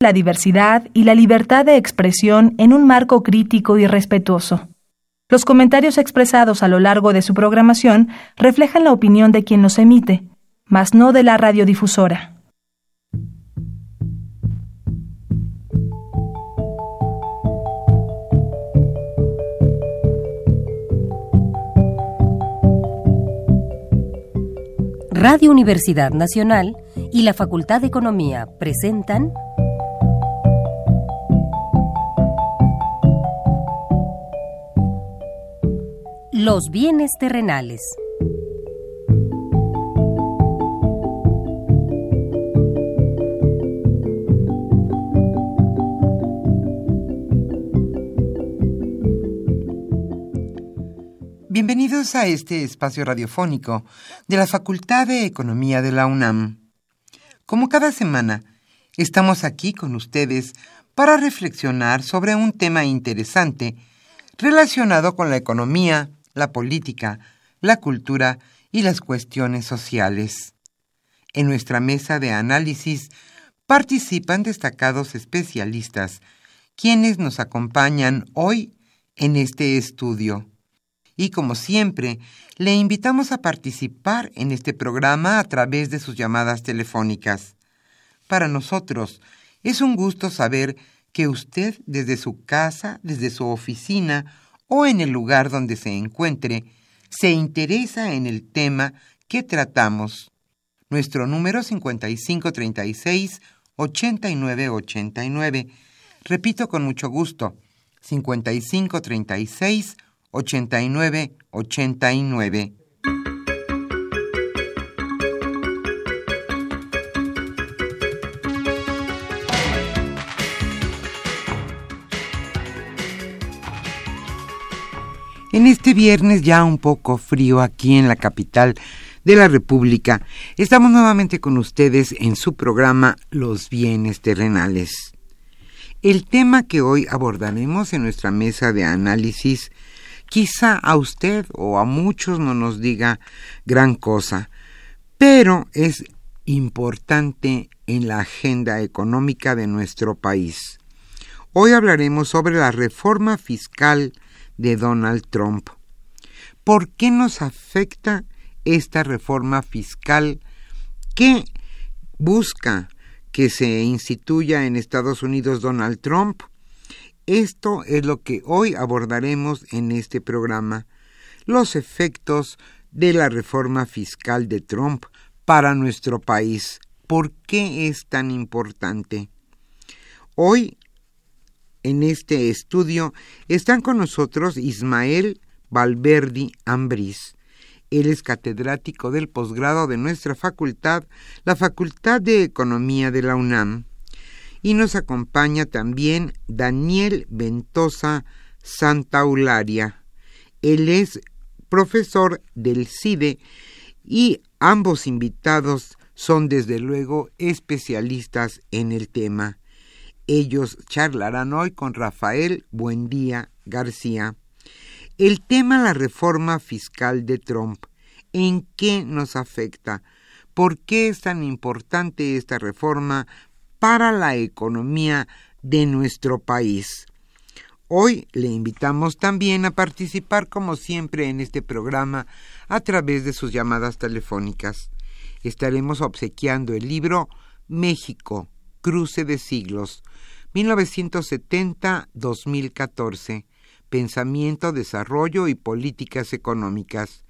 la diversidad y la libertad de expresión en un marco crítico y respetuoso. Los comentarios expresados a lo largo de su programación reflejan la opinión de quien los emite, mas no de la radiodifusora. Radio Universidad Nacional y la Facultad de Economía presentan Los bienes terrenales. Bienvenidos a este espacio radiofónico de la Facultad de Economía de la UNAM. Como cada semana, estamos aquí con ustedes para reflexionar sobre un tema interesante relacionado con la economía, la política, la cultura y las cuestiones sociales. En nuestra mesa de análisis participan destacados especialistas, quienes nos acompañan hoy en este estudio y como siempre, le invitamos a participar en este programa a través de sus llamadas telefónicas. Para nosotros es un gusto saber que usted desde su casa, desde su oficina o en el lugar donde se encuentre, se interesa en el tema que tratamos. Nuestro número 5536 8989. Repito con mucho gusto, 5536 En este viernes ya un poco frío aquí en la capital de la República, estamos nuevamente con ustedes en su programa Los bienes terrenales. El tema que hoy abordaremos en nuestra mesa de análisis Quizá a usted o a muchos no nos diga gran cosa, pero es importante en la agenda económica de nuestro país. Hoy hablaremos sobre la reforma fiscal de Donald Trump. ¿Por qué nos afecta esta reforma fiscal que busca que se instituya en Estados Unidos Donald Trump? Esto es lo que hoy abordaremos en este programa, los efectos de la reforma fiscal de Trump para nuestro país. ¿Por qué es tan importante? Hoy, en este estudio, están con nosotros Ismael Valverdi Ambriz. Él es catedrático del posgrado de nuestra facultad, la Facultad de Economía de la UNAM y nos acompaña también Daniel Ventosa Santaularia. Él es profesor del CIDE y ambos invitados son desde luego especialistas en el tema. Ellos charlarán hoy con Rafael Buendía García. El tema la reforma fiscal de Trump. ¿En qué nos afecta? ¿Por qué es tan importante esta reforma para la economía de nuestro país. Hoy le invitamos también a participar como siempre en este programa a través de sus llamadas telefónicas. Estaremos obsequiando el libro México, Cruce de Siglos, 1970-2014, Pensamiento, Desarrollo y Políticas Económicas.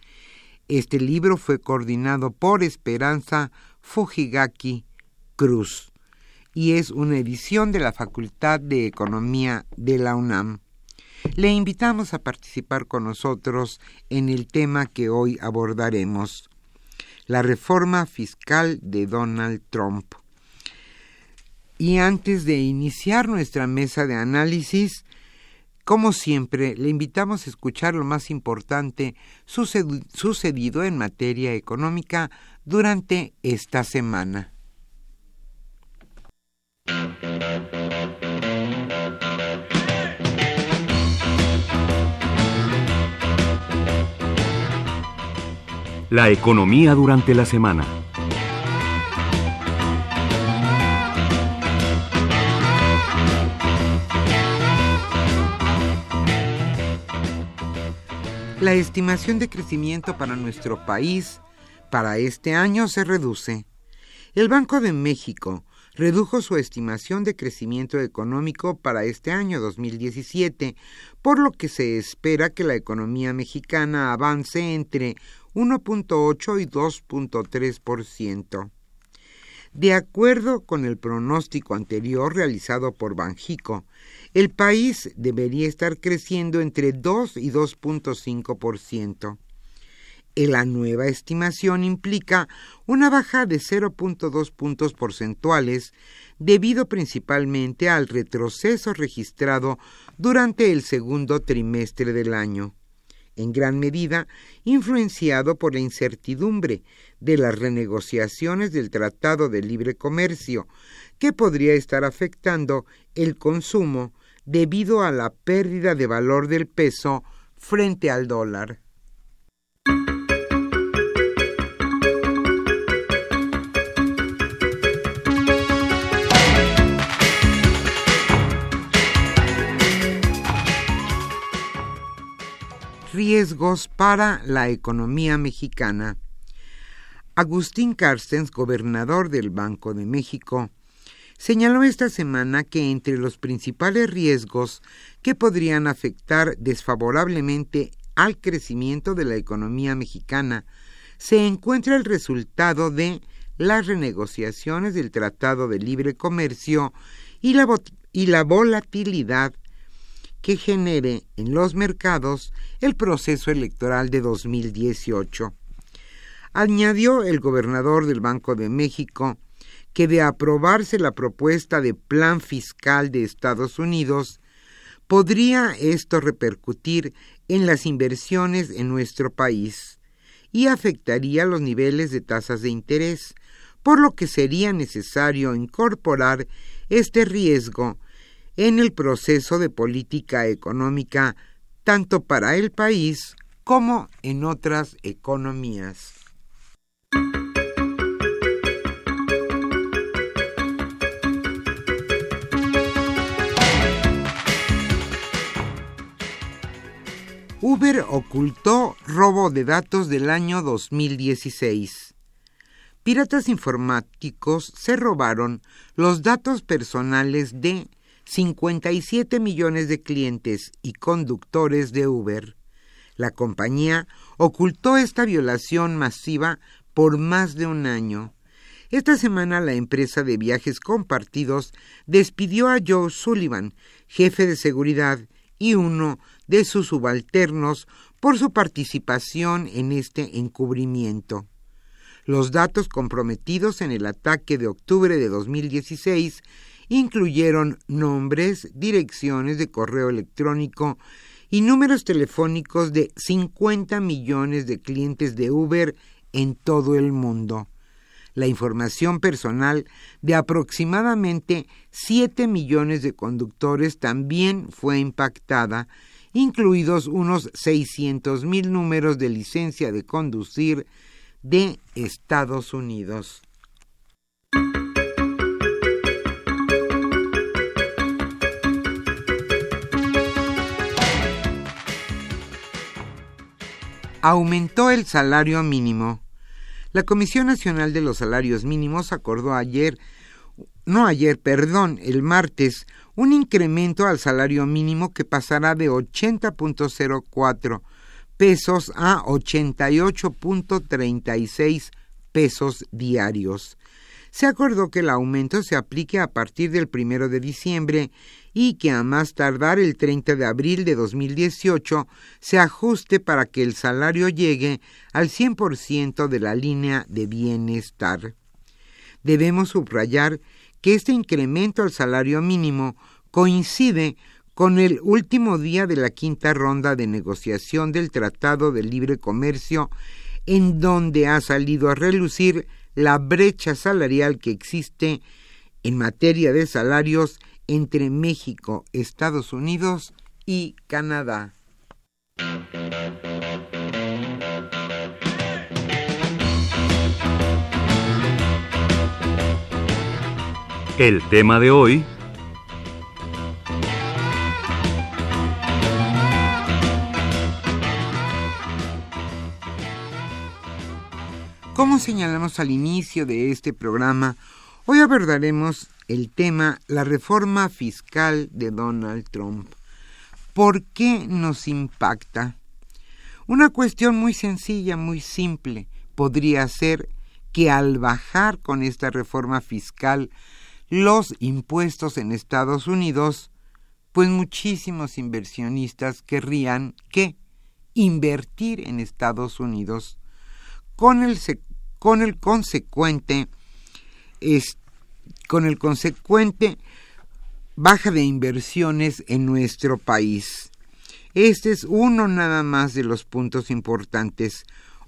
Este libro fue coordinado por Esperanza Fujigaki Cruz y es una edición de la Facultad de Economía de la UNAM. Le invitamos a participar con nosotros en el tema que hoy abordaremos, la reforma fiscal de Donald Trump. Y antes de iniciar nuestra mesa de análisis, como siempre, le invitamos a escuchar lo más importante sucedido en materia económica durante esta semana. La economía durante la semana. La estimación de crecimiento para nuestro país para este año se reduce. El Banco de México redujo su estimación de crecimiento económico para este año 2017, por lo que se espera que la economía mexicana avance entre 1.8 y 2.3%. De acuerdo con el pronóstico anterior realizado por Banjico, el país debería estar creciendo entre 2 y 2.5%. La nueva estimación implica una baja de 0.2 puntos porcentuales debido principalmente al retroceso registrado durante el segundo trimestre del año, en gran medida influenciado por la incertidumbre de las renegociaciones del Tratado de Libre Comercio, que podría estar afectando el consumo debido a la pérdida de valor del peso frente al dólar. Riesgos para la economía mexicana. Agustín Carstens, gobernador del Banco de México, señaló esta semana que entre los principales riesgos que podrían afectar desfavorablemente al crecimiento de la economía mexicana se encuentra el resultado de las renegociaciones del Tratado de Libre Comercio y la, y la volatilidad que genere en los mercados el proceso electoral de 2018. Añadió el gobernador del Banco de México que de aprobarse la propuesta de plan fiscal de Estados Unidos, podría esto repercutir en las inversiones en nuestro país y afectaría los niveles de tasas de interés, por lo que sería necesario incorporar este riesgo en el proceso de política económica tanto para el país como en otras economías. Uber ocultó robo de datos del año 2016. Piratas informáticos se robaron los datos personales de 57 millones de clientes y conductores de Uber. La compañía ocultó esta violación masiva por más de un año. Esta semana la empresa de viajes compartidos despidió a Joe Sullivan, jefe de seguridad, y uno de sus subalternos por su participación en este encubrimiento. Los datos comprometidos en el ataque de octubre de 2016 incluyeron nombres, direcciones de correo electrónico y números telefónicos de 50 millones de clientes de Uber en todo el mundo. La información personal de aproximadamente 7 millones de conductores también fue impactada, incluidos unos 600 mil números de licencia de conducir de Estados Unidos. Aumentó el salario mínimo. La Comisión Nacional de los Salarios Mínimos acordó ayer, no ayer, perdón, el martes, un incremento al salario mínimo que pasará de 80.04 pesos a 88.36 pesos diarios. Se acordó que el aumento se aplique a partir del primero de diciembre y que a más tardar el 30 de abril de 2018 se ajuste para que el salario llegue al 100% de la línea de bienestar. Debemos subrayar que este incremento al salario mínimo coincide con el último día de la quinta ronda de negociación del Tratado de Libre Comercio, en donde ha salido a relucir la brecha salarial que existe en materia de salarios entre México, Estados Unidos y Canadá. El tema de hoy señalamos al inicio de este programa, hoy abordaremos el tema la reforma fiscal de Donald Trump. ¿Por qué nos impacta? Una cuestión muy sencilla, muy simple, podría ser que al bajar con esta reforma fiscal los impuestos en Estados Unidos, pues muchísimos inversionistas querrían que invertir en Estados Unidos con el, con el consecuente con el consecuente baja de inversiones en nuestro país. Este es uno nada más de los puntos importantes.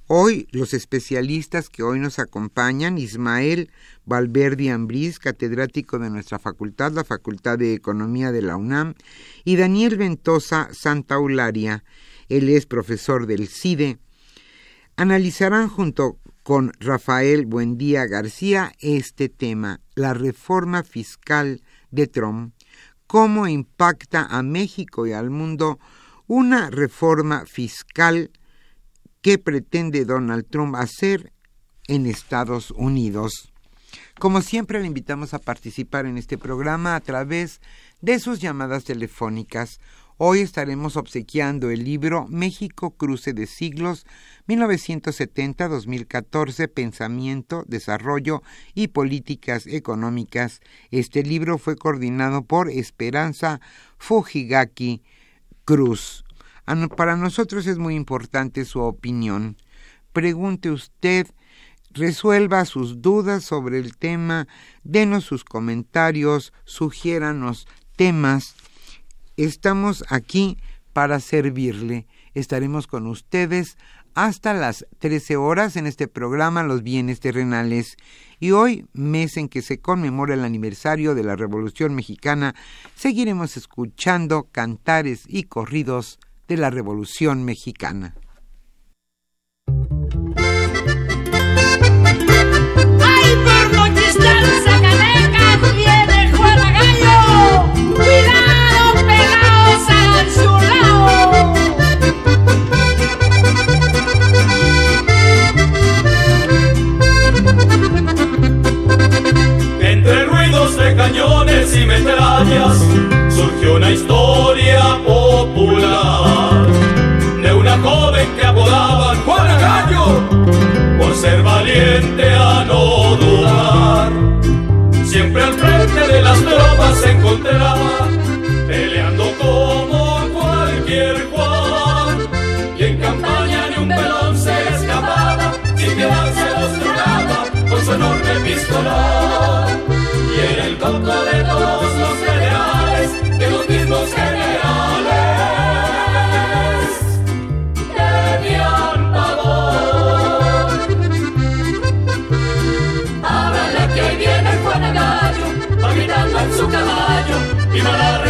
Hoy los especialistas que hoy nos acompañan, Ismael Valverde Ambrís, catedrático de nuestra facultad, la Facultad de Economía de la UNAM, y Daniel Ventosa Santaularia, él es profesor del CIDE, analizarán junto con Rafael Buendía García este tema, la reforma fiscal de Trump, cómo impacta a México y al mundo una reforma fiscal qué pretende Donald Trump hacer en Estados Unidos. Como siempre, le invitamos a participar en este programa a través de sus llamadas telefónicas. Hoy estaremos obsequiando el libro México Cruce de Siglos 1970-2014 Pensamiento, Desarrollo y Políticas Económicas. Este libro fue coordinado por Esperanza Fujigaki Cruz. Para nosotros es muy importante su opinión. Pregunte usted, resuelva sus dudas sobre el tema, denos sus comentarios, sugiéranos temas. Estamos aquí para servirle. Estaremos con ustedes hasta las 13 horas en este programa Los bienes terrenales. Y hoy, mes en que se conmemora el aniversario de la Revolución Mexicana, seguiremos escuchando cantares y corridos de la Revolución Mexicana. Tropas viva la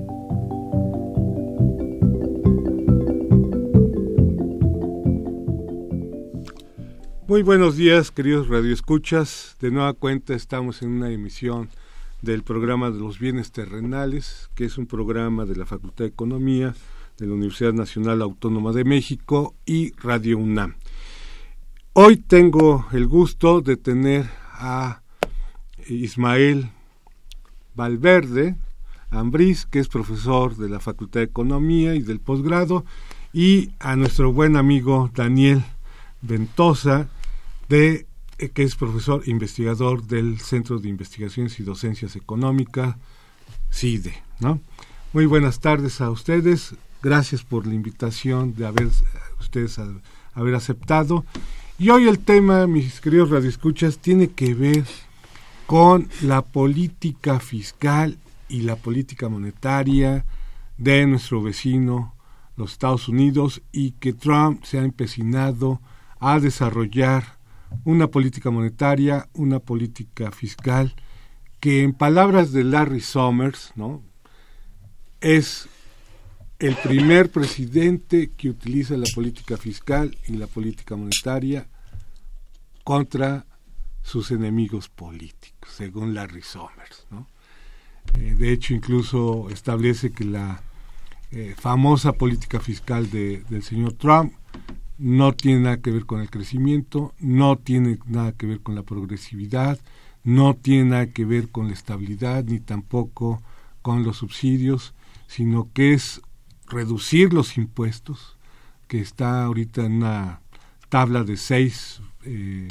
Muy buenos días, queridos radioescuchas. De nueva cuenta estamos en una emisión del programa de los bienes terrenales, que es un programa de la Facultad de Economía de la Universidad Nacional Autónoma de México y Radio UNAM. Hoy tengo el gusto de tener a Ismael Valverde Ambriz, que es profesor de la Facultad de Economía y del posgrado, y a nuestro buen amigo Daniel Ventosa, de, eh, que es profesor investigador del Centro de Investigaciones y Docencias Económicas, CIDE. ¿no? Muy buenas tardes a ustedes. Gracias por la invitación de haber ustedes haber aceptado. Y hoy el tema, mis queridos radioescuchas, tiene que ver con la política fiscal y la política monetaria de nuestro vecino, los Estados Unidos, y que Trump se ha empecinado a desarrollar una política monetaria, una política fiscal, que en palabras de Larry Summers, es el primer presidente que utiliza la política fiscal y la política monetaria contra sus enemigos políticos, según Larry Summers. ¿no? Eh, de hecho, incluso establece que la eh, famosa política fiscal de- del señor Trump no tiene nada que ver con el crecimiento, no tiene nada que ver con la progresividad, no tiene nada que ver con la estabilidad, ni tampoco con los subsidios, sino que es reducir los impuestos, que está ahorita en una tabla de seis, eh,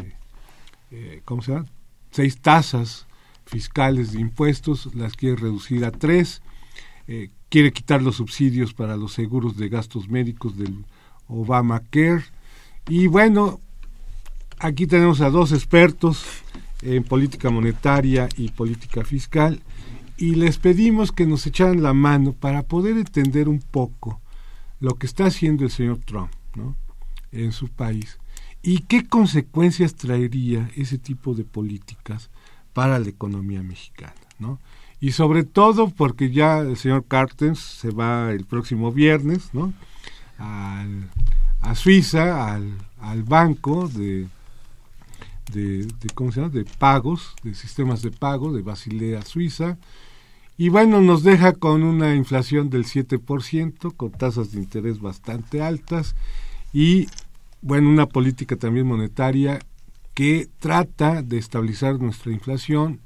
eh, ¿cómo se llama? Seis tasas fiscales de impuestos, las quiere reducir a tres, eh, quiere quitar los subsidios para los seguros de gastos médicos del Obamacare. Y bueno, aquí tenemos a dos expertos en política monetaria y política fiscal y les pedimos que nos echaran la mano para poder entender un poco lo que está haciendo el señor Trump en su país y qué consecuencias traería ese tipo de políticas para la economía mexicana. ¿no? Y sobre todo porque ya el señor Cartens se va el próximo viernes ¿no? Al, a Suiza, al, al banco de, de, ¿cómo se llama? de pagos, de sistemas de pago de Basilea, Suiza. Y bueno, nos deja con una inflación del 7%, con tasas de interés bastante altas y, bueno, una política también monetaria que trata de estabilizar nuestra inflación,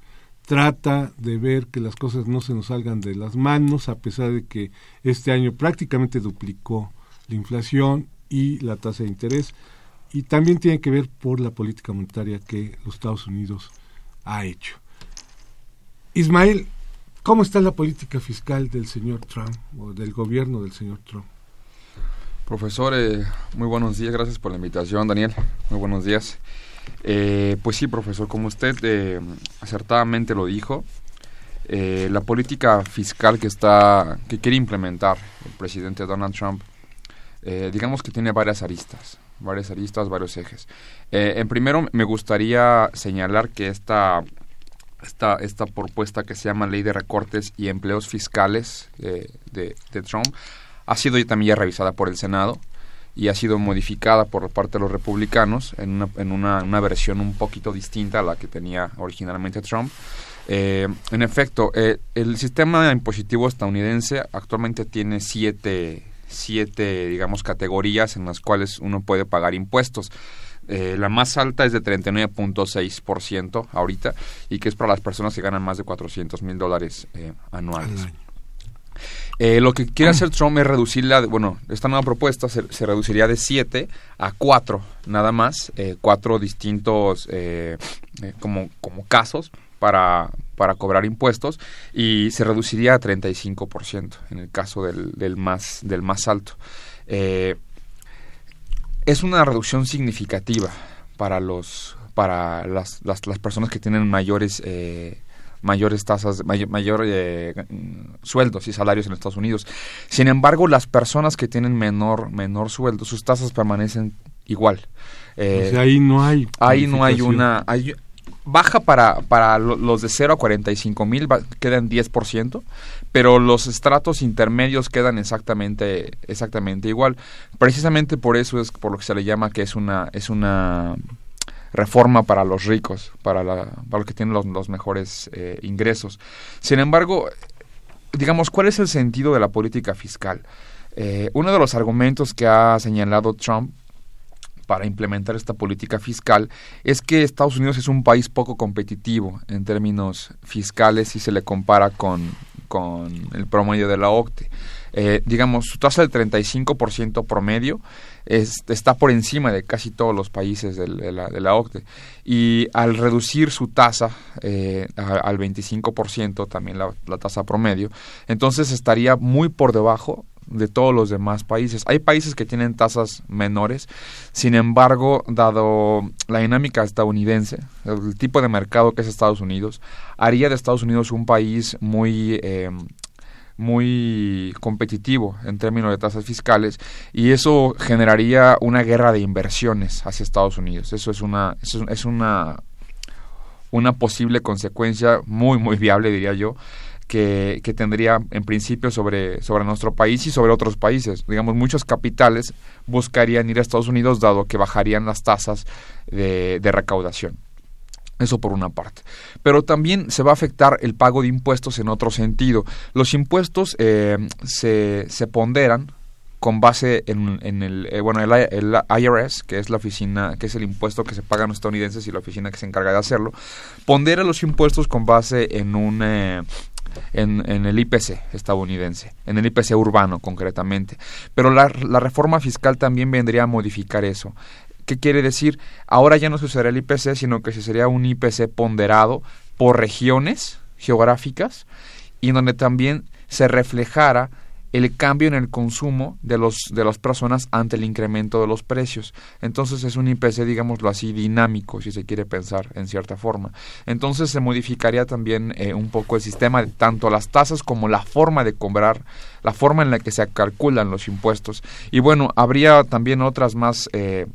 trata de ver que las cosas no se nos salgan de las manos, a pesar de que este año prácticamente duplicó la inflación y la tasa de interés, y también tiene que ver por la política monetaria que los Estados Unidos ha hecho. Ismael, ¿cómo está la política fiscal del señor Trump o del gobierno del señor Trump? Profesor, eh, muy buenos días, gracias por la invitación, Daniel. Muy buenos días. Eh, pues sí, profesor, como usted eh, acertadamente lo dijo, eh, la política fiscal que está que quiere implementar el presidente Donald Trump, eh, digamos que tiene varias aristas, varias aristas, varios ejes. Eh, en primero, me gustaría señalar que esta esta, esta propuesta que se llama Ley de Recortes y Empleos Fiscales eh, de, de Trump ha sido también ya revisada por el Senado y ha sido modificada por parte de los republicanos en una, en una, una versión un poquito distinta a la que tenía originalmente Trump. Eh, en efecto, eh, el sistema impositivo estadounidense actualmente tiene siete, siete, digamos, categorías en las cuales uno puede pagar impuestos. Eh, la más alta es de 39.6% ahorita y que es para las personas que ganan más de 400 mil dólares eh, anuales. Eh, lo que quiere hacer Trump es reducirla, de- bueno, esta nueva propuesta se, se reduciría de 7 a 4, nada más, eh, cuatro distintos como, como casos para, para cobrar impuestos y se reduciría a 35% en el caso del, del, más, del más alto. Eh, es una reducción significativa para los para las, las, las personas que tienen mayores eh, mayores tasas mayor, mayor eh, sueldos y salarios en Estados Unidos sin embargo las personas que tienen menor menor sueldo sus tasas permanecen igual Eh, o sea, ahí no hay. ahí no hay una hay- baja para para lo- los de 0 a 45 mil quedan 10% pero los estratos intermedios quedan exactamente exactamente igual. Precisamente por eso es por lo que se le llama que es una es una reforma para los ricos para la para los que tienen los, los mejores eh, ingresos. Sin embargo digamos cuál es el sentido de la política fiscal Eh, uno de los argumentos que ha señalado Trump para implementar esta política fiscal es que Estados Unidos es un país poco competitivo en términos fiscales si se le compara con, con el promedio de la OCDE. Eh, digamos, su tasa del 35% promedio es, está por encima de casi todos los países de, la, de la OCDE. Y al reducir su tasa eh, al 25%, también la, la tasa promedio, entonces estaría muy por debajo de todos los demás países. Hay países que tienen tasas menores, sin embargo, dado la dinámica estadounidense, el tipo de mercado que es Estados Unidos, haría de Estados Unidos un país muy... eh, muy competitivo en términos de tasas fiscales y eso generaría una guerra de inversiones hacia Estados Unidos. Eso es una es una una posible consecuencia muy muy viable diría yo que, tendría en principio sobre, sobre nuestro país y sobre otros países. Digamos, muchos capitales buscarían ir a Estados Unidos dado que bajarían las tasas de, de recaudación. Eso por una parte. Pero también se va a afectar el pago de impuestos en otro sentido. Los impuestos eh, se, se ponderan con base en, el, eh, bueno, el, el IRS, que es la oficina, que es el impuesto que se paga a los estadounidenses y la oficina que se encarga de hacerlo, pondera los impuestos con base en un... Eh, en, en, el IPC estadounidense, en el IPC urbano concretamente. Pero la, la reforma fiscal también vendría a modificar eso. ¿Qué quiere decir? Ahora ya no se el IPC, sino que se sería un IPC ponderado por regiones geográficas y donde también se reflejara el cambio en el consumo de los de las personas ante el incremento de los precios. Entonces es un IPC, digámoslo así, dinámico, si se quiere pensar en cierta forma. Entonces se modificaría también eh, un poco el sistema de tanto las tasas como la forma de cobrar, la forma en la que se calculan los impuestos. Y bueno, habría también otras más eh,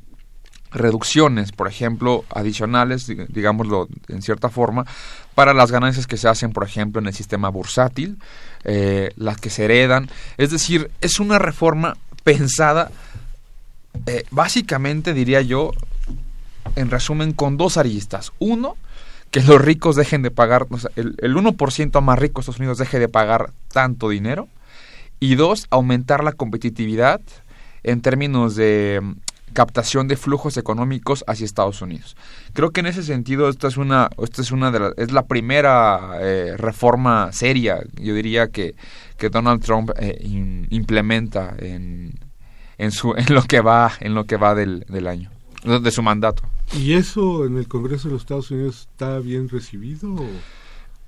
reducciones, por ejemplo, adicionales, digámoslo en cierta forma, para las ganancias que se hacen, por ejemplo, en el sistema bursátil, eh, las que se heredan. Es decir, es una reforma pensada, eh, básicamente, diría yo, en resumen, con dos aristas. Uno, que los ricos dejen de pagar, el, el 1% más rico de Estados Unidos deje de pagar tanto dinero. Y dos, aumentar la competitividad en términos de captación de flujos económicos hacia Estados Unidos. Creo que en ese sentido esta es una esta es una de las, es la primera eh, reforma seria, yo diría que, que Donald Trump eh, in, implementa en, en su en lo que va en lo que va del, del año de su mandato. ¿Y eso en el Congreso de los Estados Unidos está bien recibido o,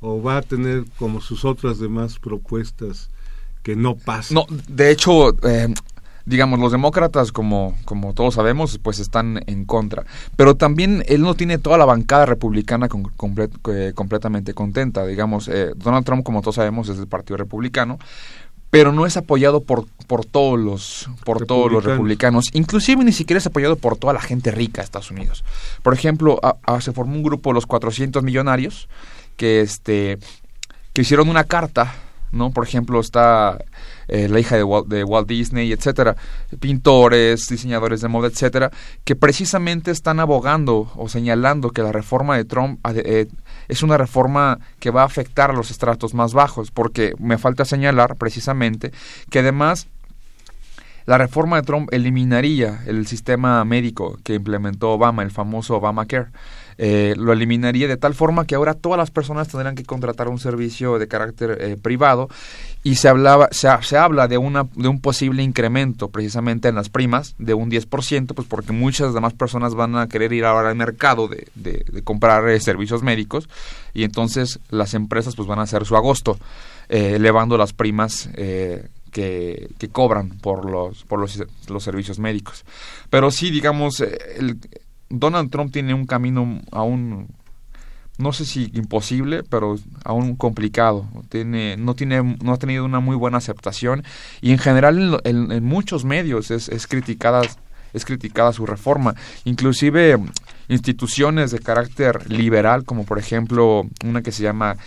o va a tener como sus otras demás propuestas que no pasan? No, de hecho eh, digamos, los demócratas, como, como todos sabemos, pues están en contra. Pero también él no tiene toda la bancada republicana con, comple eh, completamente contenta. Digamos, eh, Donald Trump, como todos sabemos, es del Partido Republicano, pero no es apoyado por, por todos los por todos los republicanos. Inclusive ni siquiera es apoyado por toda la gente rica de Estados Unidos. Por ejemplo, a, a, se formó un grupo, los 400 millonarios, que, este, que hicieron una carta ¿no? Por ejemplo, está eh, la hija de Walt, de Walt, Disney, etcétera, pintores, diseñadores de moda, etcétera, que precisamente están abogando o señalando que la reforma de Trump eh, es una reforma que va a afectar a los estratos más bajos, porque me falta señalar precisamente que además la reforma de Trump eliminaría el sistema médico que implementó Obama, el famoso Obamacare. Eh, lo eliminaría de tal forma que ahora todas las personas tendrán que contratar un servicio de carácter eh, privado. Y se hablaba se, se, habla de una de un posible incremento precisamente en las primas de un 10% pues porque muchas demás personas van a querer ir ahora al mercado de, de, de comprar eh, servicios médicos. Y entonces las empresas pues van a hacer su agosto eh, elevando las primas eh, que, que, cobran por los por los, los servicios médicos. Pero sí digamos el Donald Trump tiene un camino aún no sé si imposible, pero aún complicado. Tiene, no, tiene, no ha tenido una muy buena aceptación y en general en, en, en muchos medios es, es, criticada, es criticada su reforma. Inclusive instituciones de carácter liberal, como por ejemplo una que se llama,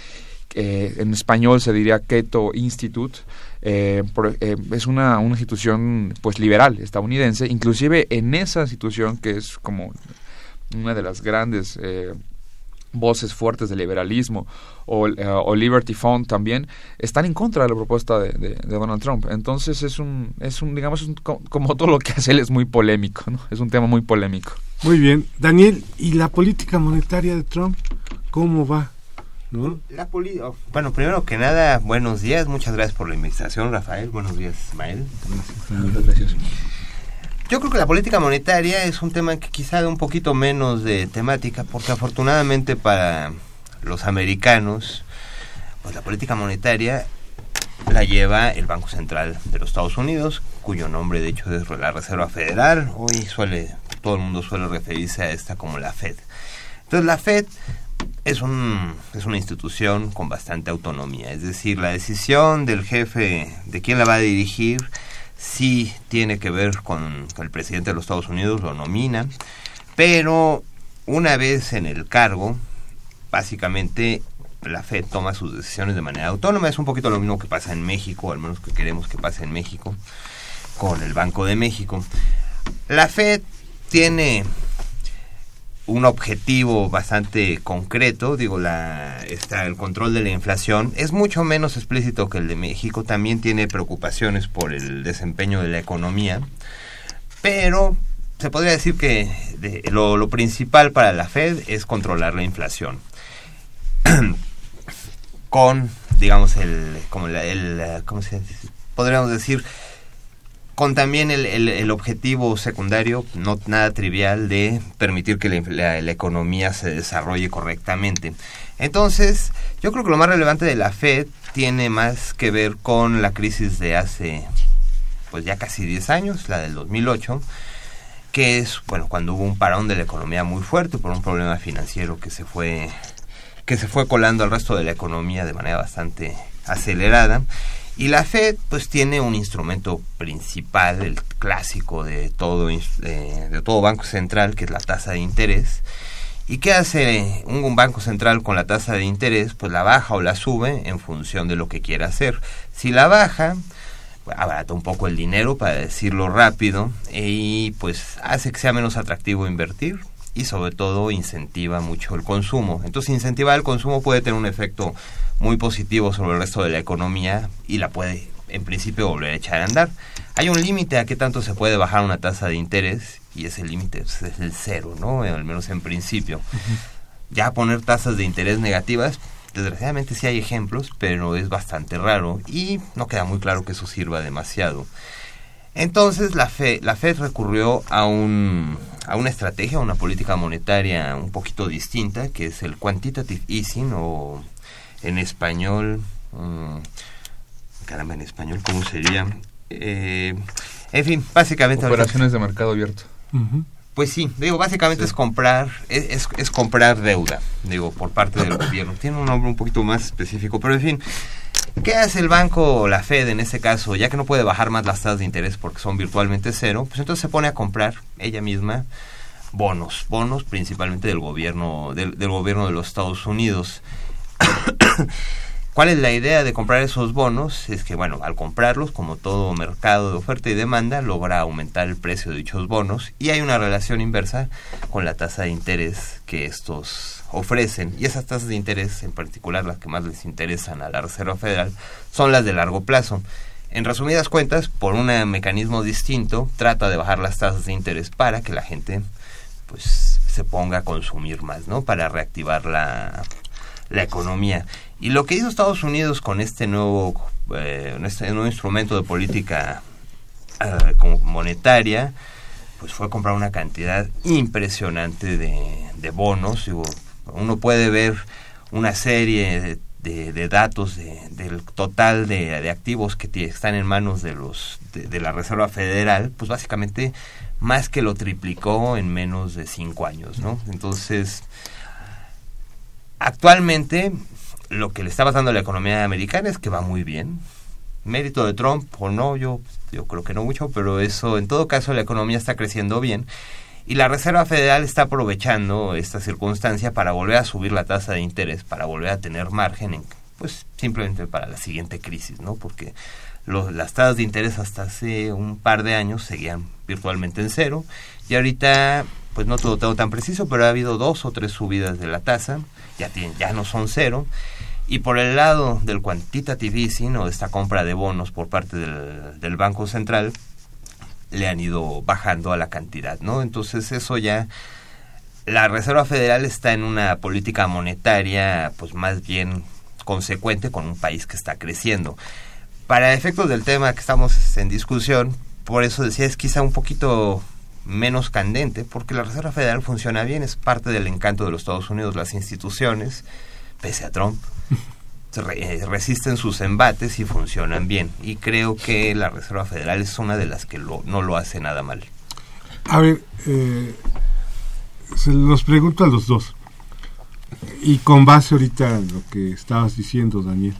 eh, en español se diría Keto Institute, eh, eh, es una, una, institución pues liberal estadounidense, inclusive en esa institución que es como una de las grandes eh, voces fuertes del liberalismo o, eh, o, Liberty Fund también están en contra de la propuesta de, de, Donald Trump. Entonces es un, es un digamos, un, como todo lo que hace él es muy polémico. Es un tema muy polémico. Muy bien. Daniel, ¿y la política monetaria de Trump cómo va? ¿No? La poli oh, bueno, primero que nada, buenos días, muchas gracias por la invitación, Rafael. Buenos días, Ismael. Muchas gracias. Yo creo que la política monetaria es un tema que quizá da un poquito menos de temática, porque afortunadamente para los americanos, pues la política monetaria la lleva el Banco Central de los Estados Unidos, cuyo nombre de hecho es la Reserva Federal. Hoy suele, todo el mundo suele referirse a esta como la Fed. Entonces la Fed es, un, es una institución con bastante autonomía, es decir, la decisión del jefe de quién la va a dirigir sí tiene que ver con, con el presidente de los Estados Unidos, lo nomina, pero una vez en el cargo, básicamente la Fed toma sus decisiones de manera autónoma. Es un poquito lo mismo que pasa en México, al menos que queremos que pase en México, con el Banco de México. La Fed tiene un objetivo bastante concreto, digo, la, está el control de la inflación es mucho menos explícito que el de México, también tiene preocupaciones por el desempeño de la economía, pero se podría decir que lo, lo principal para la Fed es controlar la inflación. con, digamos, el, como el, el ¿cómo se dice? podríamos decir, con también el, el, objetivo secundario, no nada trivial, de permitir que la, la, la, economía se desarrolle correctamente. Entonces, yo creo que lo más relevante de la Fed tiene más que ver con la crisis de hace, pues ya casi 10 años, la del 2008, que es, bueno, cuando hubo un parón de la economía muy fuerte por un problema financiero que se fue que se fue colando al resto de la economía de manera bastante acelerada. Y la Fed pues tiene un instrumento principal, el clásico de todo, de, todo banco central, que es la tasa de interés. ¿Y qué hace un, un, banco central con la tasa de interés? Pues la baja o la sube en función de lo que quiera hacer. Si la baja, pues, abarata un poco el dinero, para decirlo rápido, y pues hace que sea menos atractivo invertir, y sobre todo incentiva mucho el consumo. Entonces incentivar el consumo puede tener un efecto muy positivo sobre el resto de la economía y la puede en principio volver a echar a andar. Hay un límite a qué tanto se puede bajar una tasa de interés y ese límite pues, es el cero, ¿no? Al menos en principio. Ya poner tasas de interés negativas, desgraciadamente sí hay ejemplos, pero es bastante raro y no queda muy claro que eso sirva demasiado. Entonces la, Fe, la Fed recurrió a, un, a una estrategia, a una política monetaria un poquito distinta, que es el quantitative easing o en español, um, caramba, en español, ¿cómo sería? Eh, en fin, básicamente... Operaciones ahorita, de mercado abierto. Uh -huh. Pues sí, digo, básicamente sí. es comprar, es, es, es, comprar deuda, digo, por parte del gobierno. Tiene un nombre un poquito más específico, pero en fin, ¿Qué hace el banco o la Fed en ese caso? Ya que no puede bajar más las tasas de interés porque son virtualmente cero, pues entonces se pone a comprar ella misma bonos, bonos principalmente del gobierno, del, del gobierno de los Estados Unidos. ¿Cuál es la idea de comprar esos bonos? Es que, bueno, al comprarlos, como todo mercado de oferta y demanda, logra aumentar el precio de dichos bonos y hay una relación inversa con la tasa de interés que estos ofrecen. Y esas tasas de interés, en particular las que más les interesan a la Reserva Federal, son las de largo plazo. En resumidas cuentas, por un mecanismo distinto, trata de bajar las tasas de interés para que la gente pues se ponga a consumir más, ¿no? Para reactivar la, la economía. Y lo que hizo Estados Unidos con este nuevo, eh, este nuevo instrumento de política eh, monetaria, pues fue comprar una cantidad impresionante de, de bonos. Digo, uno puede ver una serie de, de, de datos del total de, activos que están en manos de los de, la Reserva Federal, pues básicamente más que lo triplicó en menos de cinco años, ¿no? Entonces, actualmente lo que le está pasando a la economía americana es que va muy bien. Mérito de Trump o no, yo, yo creo que no mucho, pero eso, en todo caso, la economía está creciendo bien. Y la Reserva Federal está aprovechando esta circunstancia para volver a subir la tasa de interés, para volver a tener margen, en, pues simplemente para la siguiente crisis, ¿no? Porque los, las tasas de interés hasta hace un par de años seguían virtualmente en cero y ahorita pues no todo, todo tan preciso, pero ha habido dos o tres subidas de la tasa, ya, tienen, ya no son cero. Y por el lado del quantitative easing o esta compra de bonos por parte del Banco Central, le han ido bajando a la cantidad, ¿no? Entonces eso ya la Reserva Federal está en una política monetaria pues más bien consecuente con un país que está creciendo. Para efectos del tema que estamos en discusión, por eso decía es quizá un poquito menos candente, porque la Reserva Federal funciona bien, es parte del encanto de los Estados Unidos, las instituciones, pese a Trump, resisten sus embates y funcionan bien. Y creo que la Reserva Federal es una de las que lo- no lo hace nada mal. A ver, eh, se los pregunto a los dos. Y con base ahorita en lo que estabas diciendo, Daniel.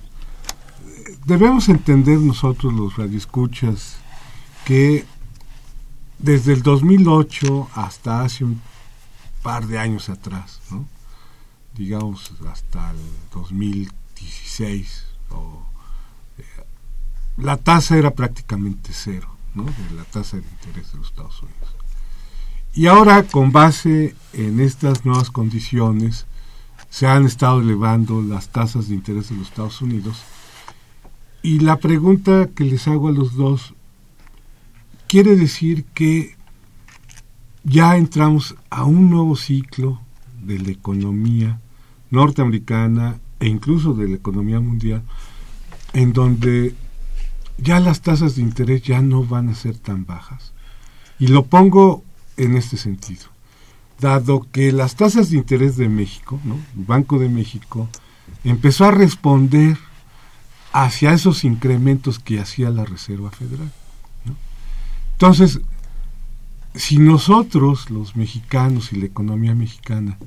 Debemos entender nosotros los radioescuchas que desde el 2008 hasta hace un par de años atrás, ¿no? digamos hasta el 2016, o, eh, la tasa era prácticamente cero, ¿no? la tasa de interés de los Estados Unidos. Y ahora, con base en estas nuevas condiciones, se han estado elevando las tasas de interés de los Estados Unidos. Y la pregunta que les hago a los dos, quiere decir que ya entramos a un nuevo ciclo de la economía norteamericana e incluso de la economía mundial, en donde ya las tasas de interés ya no van a ser tan bajas. Y lo pongo en este sentido. Dado que las tasas de interés de México, ¿no? el Banco de México, empezó a responder hacia esos incrementos que hacía la Reserva Federal. Entonces, si nosotros, los mexicanos y la economía mexicana,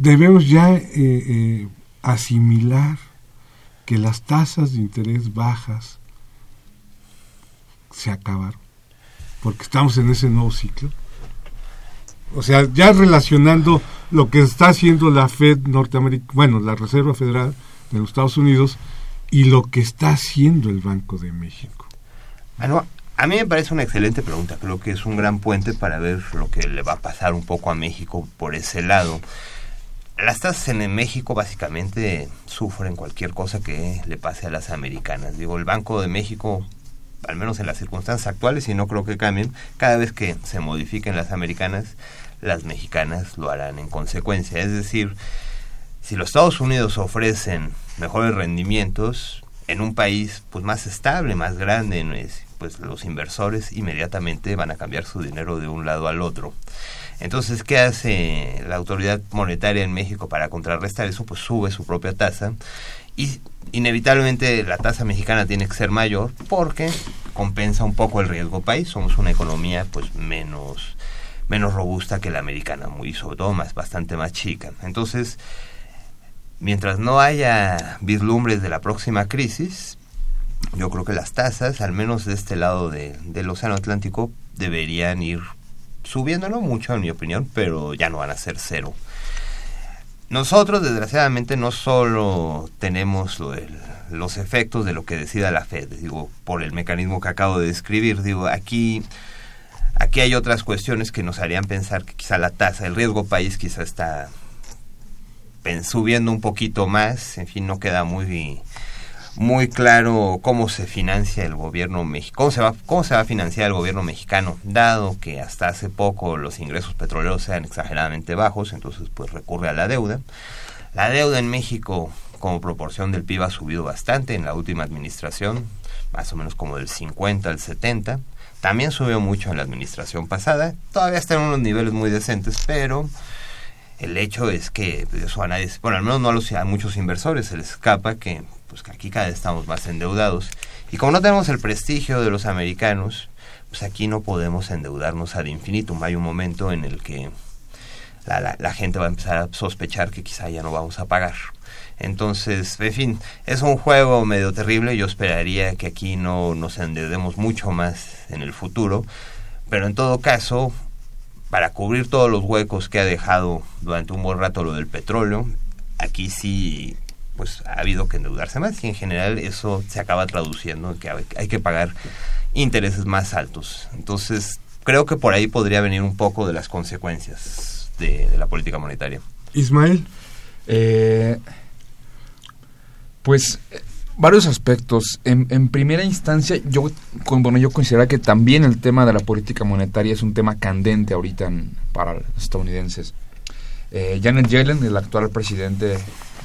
debemos ya eh, eh, asimilar que las tasas de interés bajas se acabaron, porque estamos en ese nuevo ciclo. O sea, ya relacionando lo que está haciendo la Fed norteamericana, bueno, la Reserva Federal de los Estados Unidos y lo que está haciendo el Banco de México. Ah, no, a mí me parece una excelente pregunta. Creo que es un gran puente para ver lo que le va a pasar un poco a México por ese lado. Las tasas en México básicamente sufren cualquier cosa que le pase a las americanas. Digo, el Banco de México, al menos en las circunstancias actuales, y no creo que cambien, cada vez que se modifiquen las americanas, las mexicanas lo harán en consecuencia. Es decir, si los Estados Unidos ofrecen mejores rendimientos en un país pues más estable, más grande, pues los inversores inmediatamente van a cambiar su dinero de un lado al otro. Entonces, ¿qué hace la autoridad monetaria en México para contrarrestar eso? Pues sube su propia tasa y inevitablemente la tasa mexicana tiene que ser mayor porque compensa un poco el riesgo país. Somos una economía pues menos menos robusta que la americana, muy sobre todo más bastante más chica. Entonces, mientras no haya vislumbres de la próxima crisis, yo creo que las tasas, al menos de este lado de, del Océano Atlántico, deberían ir subiendo, no mucho en mi opinión, pero ya no van a ser cero. Nosotros, desgraciadamente, no solo tenemos los efectos de lo que decida la Fed, digo, por el mecanismo que acabo de describir, digo, aquí, aquí hay otras cuestiones que nos harían pensar que quizá la tasa, el riesgo país quizá está subiendo un poquito más, en fin, no queda muy muy claro cómo se financia el gobierno mexicano, cómo se va cómo se va a financiar el gobierno mexicano, dado que hasta hace poco los ingresos petroleros sean exageradamente bajos, entonces pues recurre a la deuda. La deuda en México como proporción del PIB ha subido bastante en la última administración, más o menos como del 50 al 70. También subió mucho en la administración pasada. Todavía está en unos niveles muy decentes, pero el hecho es que pues, eso a nadie, bueno, al menos no a, los, a muchos inversores se les escapa que pues que aquí cada vez estamos más endeudados. Y como no tenemos el prestigio de los americanos, pues aquí no podemos endeudarnos ad infinitum. Hay un momento en el que la, la, la gente va a empezar a sospechar que quizá ya no vamos a pagar. Entonces, en fin, es un juego medio terrible. Yo esperaría que aquí no nos endeudemos mucho más en el futuro. Pero en todo caso, para cubrir todos los huecos que ha dejado durante un buen rato lo del petróleo, aquí sí pues ha habido que endeudarse más y en general eso se acaba traduciendo en que hay que pagar intereses más altos. Entonces, creo que por ahí podría venir un poco de las consecuencias de, de la política monetaria. Ismael. Eh, pues varios aspectos. En, en primera instancia, yo, con- bueno, yo considero que también el tema de la política monetaria es un tema candente ahorita en- para los estadounidenses. Eh, Janet Yellen, el actual presidente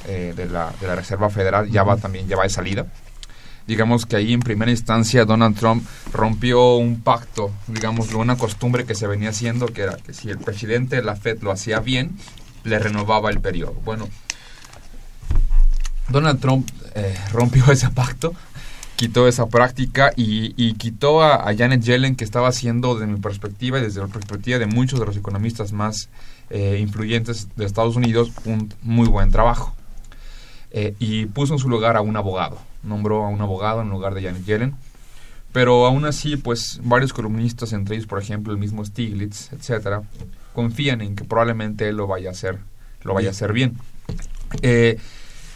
eh, de, la, de la Reserva Federal, ya va también ya va de salida. Digamos que ahí en primera instancia Donald Trump rompió un pacto, digamos, una costumbre que se venía haciendo, que era que si el presidente de la Fed lo hacía bien, le renovaba el periodo. Bueno, Donald Trump eh, rompió ese pacto, quitó esa práctica y, y quitó a, Janet Yellen, que estaba haciendo, desde mi perspectiva y desde la perspectiva de muchos de los economistas más eh, influyentes de Estados Unidos, un muy buen trabajo. Eh, y puso en su lugar a un abogado, nombró a un abogado en lugar de Janet Yellen. Pero aún así, pues varios columnistas, entre ellos, por ejemplo, el mismo Stiglitz, etcétera, confían en que probablemente él lo vaya a hacer, lo vaya a hacer bien. Eh,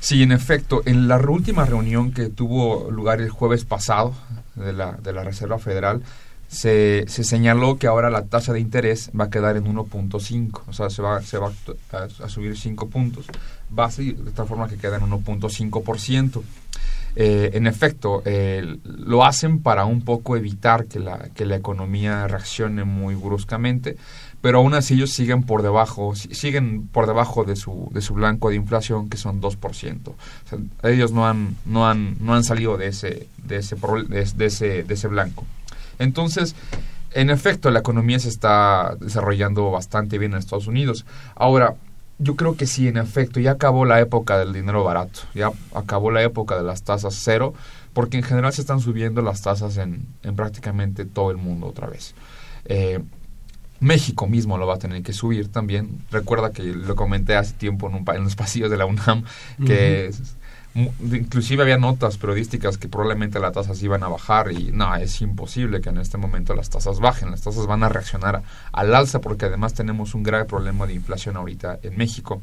sí, en efecto, en la última reunión que tuvo lugar el jueves pasado de la, de la Reserva Federal, se, se señaló que ahora la tasa de interés va a quedar en 1.5, o sea, se va, se va a, a subir 5 puntos, base de tal forma que queda en 1.5%. Eh, en efecto, eh, lo hacen para un poco evitar que la, que la economía reaccione muy bruscamente, pero aún así ellos siguen por debajo, si- siguen por debajo de su, de su blanco de inflación, que son 2%. O ellos no han, no han, no han salido de ese, de ese, de ese, de ese blanco. Entonces, en efecto, la economía se está desarrollando bastante bien en Estados Unidos. Ahora, yo creo que sí, en efecto, ya acabó la época del dinero barato, ya acabó la época de las tasas cero, porque en general se están subiendo las tasas en, en prácticamente todo el mundo otra vez. Eh, México mismo lo va a tener que subir también. Recuerda que lo comenté hace tiempo en, un en los pasillos de la UNAM, que inclusive había notas periodísticas que probablemente las tasas iban a bajar y no, es imposible que en este momento las tasas bajen. Las tasas van a reaccionar al alza porque además tenemos un grave problema de inflación ahorita en México.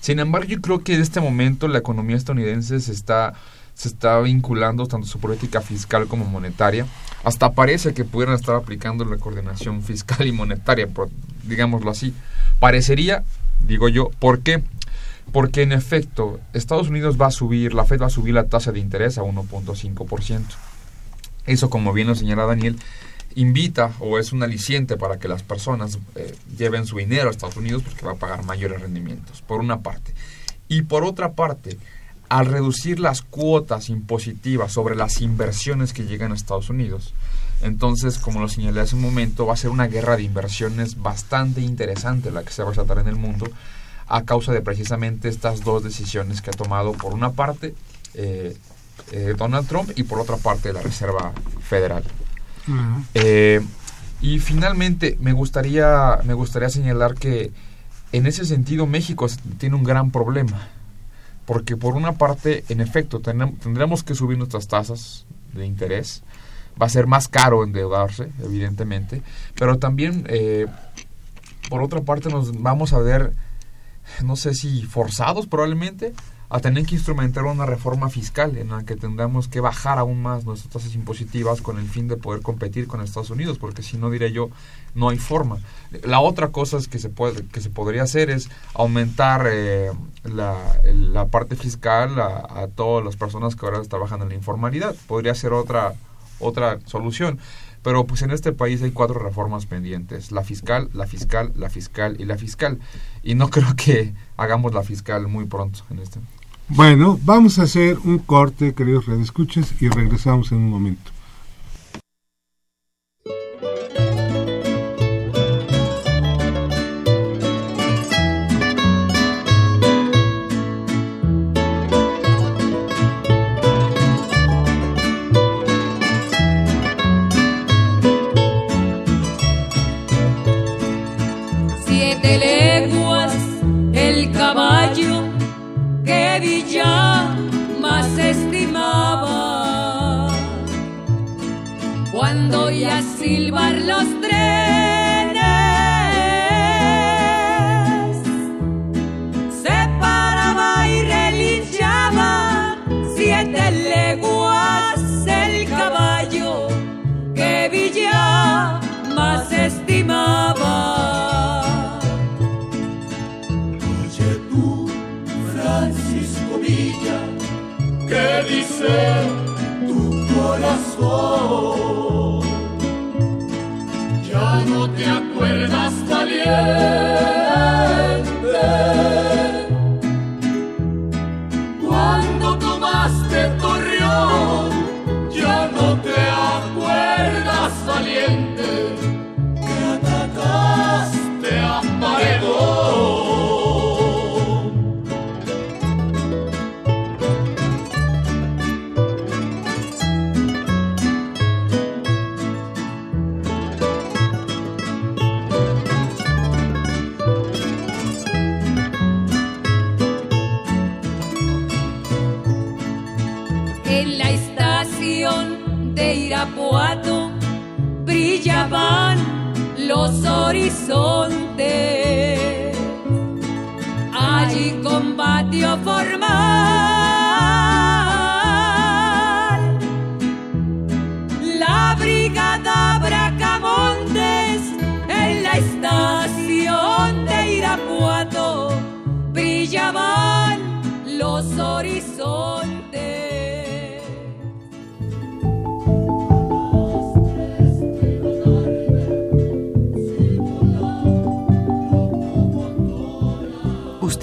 Sin embargo, yo creo que en este momento la economía estadounidense se está se está vinculando tanto su política fiscal como monetaria. Hasta parece que pudieran estar aplicando la coordinación fiscal y monetaria, por- digámoslo así. Parecería, digo yo, ¿por qué? Porque en efecto, Estados Unidos va a subir, la Fed va a subir la tasa de interés a 1.5%. Eso, como bien lo señala Daniel, invita o es un aliciente para que las personas eh, lleven su dinero a Estados Unidos porque va a pagar mayores rendimientos, por una parte. Y por otra parte, al reducir las cuotas impositivas sobre las inversiones que llegan a Estados Unidos, entonces, como lo señalé hace un momento, va a ser una guerra de inversiones bastante interesante la que se va a tratar en el mundo a causa de precisamente estas dos decisiones que ha tomado por una parte eh, eh, Donald Trump y por otra parte la Reserva Federal. Eh, y finalmente me gustaría, me gustaría señalar que en ese sentido México tiene un gran problema. Porque por una parte, en efecto, tendremos que subir nuestras tasas de interés. Va a ser más caro endeudarse, evidentemente. Pero también, por otra parte, nos vamos a ver, no sé si forzados probablemente, a tener que instrumentar una reforma fiscal en la que tendremos que bajar aún más nuestras tasas impositivas con el fin de poder competir con Estados Unidos, porque si no, diré yo, no hay forma. La otra cosa es que se, puede, que se podría hacer es aumentar eh, la, la parte fiscal a, a todas las personas que ahora trabajan en la informalidad. Podría ser otra, otra solución. Pero pues en este país hay cuatro reformas pendientes. La fiscal, la fiscal, la fiscal y la fiscal. Y no creo que hagamos la fiscal muy pronto en este. Bueno, vamos a hacer un corte, queridos redescuches, y regresamos en un momento. Silbar horizontes. Allí combatió formal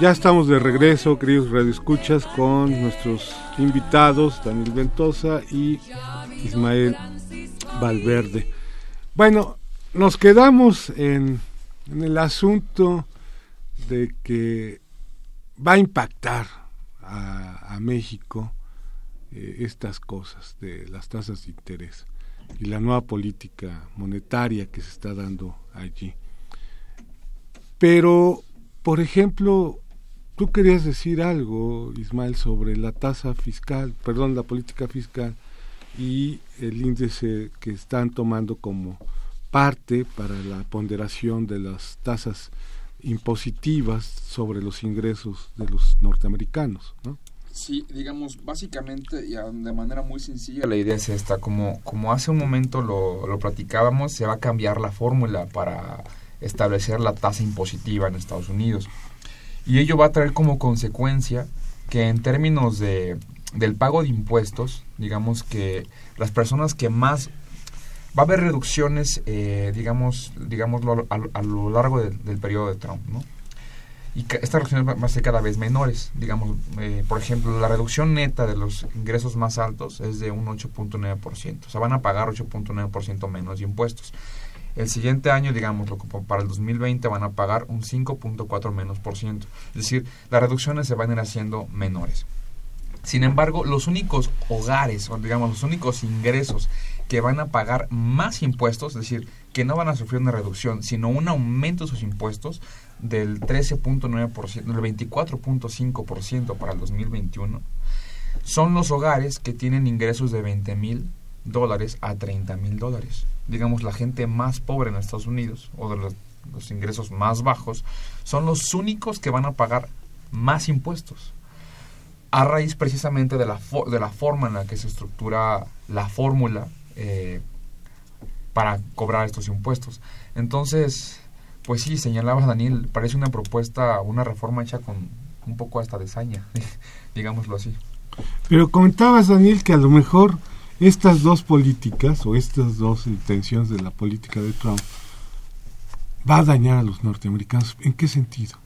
Ya estamos de regreso, queridos radioescuchas, con nuestros invitados, Daniel Ventosa y Ismael Valverde. Bueno, nos quedamos en, el asunto de que va a impactar a, a México eh, estas cosas de las tasas de interés y la nueva política monetaria que se está dando allí. Pero, por ejemplo, tú querías decir algo, Ismael, sobre la tasa fiscal, perdón, la política fiscal y el índice que están tomando como parte para la ponderación de las tasas impositivas sobre los ingresos de los norteamericanos, ¿no? Sí, digamos, básicamente y de manera muy sencilla la idea es esta, como, como hace un momento lo, lo platicábamos, se va a cambiar la fórmula para establecer la tasa impositiva en Estados Unidos. Y ello va a traer como consecuencia que en términos de, del pago de impuestos, digamos que las personas que más... Va a haber reducciones, eh, digamos, digámoslo, a, lo largo del- periodo de Trump, ¿no? y estas reducciones va- van a ser cada vez menores. Digamos, eh, por ejemplo, la reducción neta de los ingresos más altos es de un 8.9%. O sea, van a pagar 8.9% menos de impuestos. El siguiente año, digamos, para el 2020 van a pagar un 5.4 menos por ciento. Es decir, las reducciones se van a ir haciendo menores. Sin embargo, los únicos hogares, o digamos, los únicos ingresos que van a pagar más impuestos, es decir, que no van a sufrir una reducción, sino un aumento de sus impuestos del 13.9%, del 24.5% para el 2021, son los hogares que tienen ingresos de 20 mil dólares a 30 mil dólares. Digamos, la gente más pobre en Estados Unidos, o de los, ingresos más bajos, son los únicos que van a pagar más impuestos a raíz precisamente de la, de la forma en la que se estructura la fórmula eh, para cobrar estos impuestos. Entonces, pues sí, señalaba Daniel, parece una propuesta, una reforma hecha con un poco hasta de saña, digámoslo así. Pero comentabas, Daniel, que a lo mejor estas dos políticas o estas dos intenciones de la política de Trump va a dañar a los norteamericanos. ¿En qué sentido?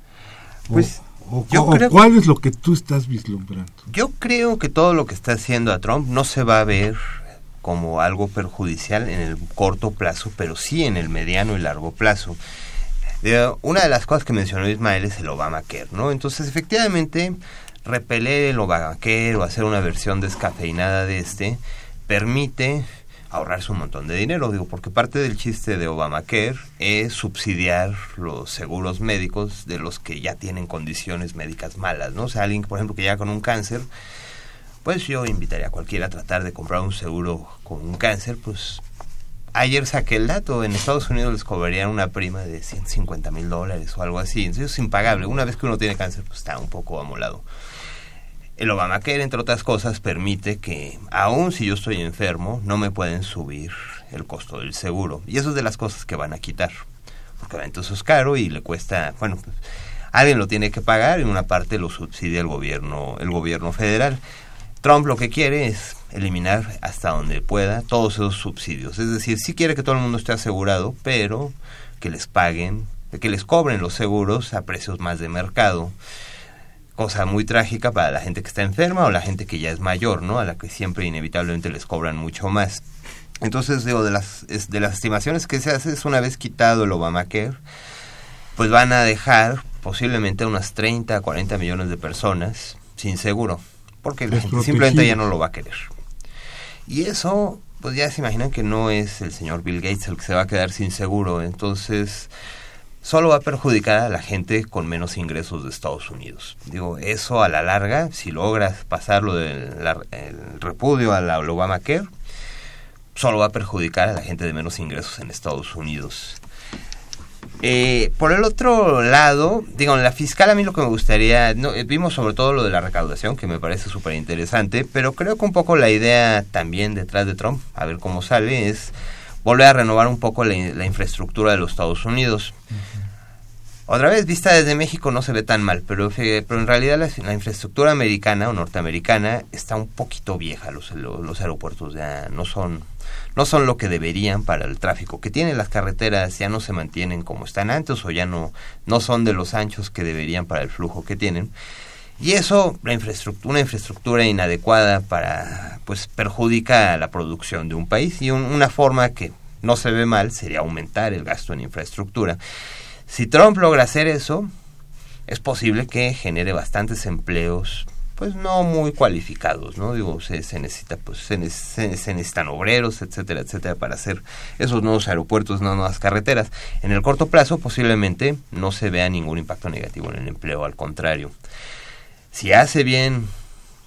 O- Pues, o, yo o creo- cuál es lo que tú estás vislumbrando? Yo creo que todo lo que está haciendo a Trump no se va a ver como algo perjudicial en el corto plazo, pero sí en el mediano y largo plazo. Eh, una de las cosas que mencionó Ismael es el Obamacare, ¿no? Entonces, efectivamente, repeler el Obamacare o hacer una versión descafeinada de este permite ahorrarse un montón de dinero, digo, porque parte del chiste de Obamacare es subsidiar los seguros médicos de los que ya tienen condiciones médicas malas, ¿no? O sea, alguien, por ejemplo, que ya con un cáncer, pues yo invitaría a cualquiera a tratar de comprar un seguro con un cáncer, pues ayer saqué el dato, en Estados Unidos les cobrarían una prima de 150 mil dólares o algo así, entonces es impagable, una vez que uno tiene cáncer, pues está un poco amolado. El Obamacare, entre otras cosas, permite que, aun si yo estoy enfermo, no me pueden subir el costo del seguro. Y eso es de las cosas que van a quitar. Porque eso es caro y le cuesta, bueno, pues, alguien lo tiene que pagar y una parte lo subsidia el gobierno, el gobierno federal. Trump lo que quiere es eliminar hasta donde pueda todos esos subsidios. Es decir, sí quiere que todo el mundo esté asegurado, pero que les paguen, que les cobren los seguros a precios más de mercado cosa muy trágica para la gente que está enferma o la gente que ya es mayor, ¿no? A la que siempre inevitablemente les cobran mucho más. Entonces, digo, de las, de las estimaciones que se hace es una vez quitado el Obamacare, pues van a dejar posiblemente unas 30 a 40 millones de personas sin seguro, porque la gente simplemente ya no lo va a querer. Y eso, pues ya se imaginan que no es el señor Bill Gates el que se va a quedar sin seguro, entonces solo va a perjudicar a la gente con menos ingresos de Estados Unidos. Digo, eso a la larga, si logras pasarlo del repudio a la Obamacare, solo va a perjudicar a la gente de menos ingresos en Estados Unidos. Eh, por el otro lado, digo, en la fiscal a mí lo que me gustaría, no, eh, vimos sobre todo lo de la recaudación, que me parece súper interesante, pero creo que un poco la idea también detrás de Trump, a ver cómo sale, es volver a renovar un poco la infraestructura de los Estados Unidos. Otra vez, vista desde México no se ve tan mal, pero, en realidad la, infraestructura americana o norteamericana está un poquito vieja, los aeropuertos ya no son no son lo que deberían para el tráfico que tienen. Las carreteras ya no se mantienen como están antes o ya no no son de los anchos que deberían para el flujo que tienen. Y eso la infraestructura una infraestructura inadecuada para pues perjudica a la producción de un país. Y un- una forma que no se ve mal sería aumentar el gasto en infraestructura si Trump logra hacer eso es posible que genere bastantes empleos pues no muy cualificados, ¿no? Digo, se, necesita, pues, se, se- se necesitan obreros, etcétera, etcétera, para hacer esos nuevos aeropuertos, no nuevas carreteras. En el corto plazo, posiblemente, no se vea ningún impacto negativo en el empleo, al contrario. Si hace bien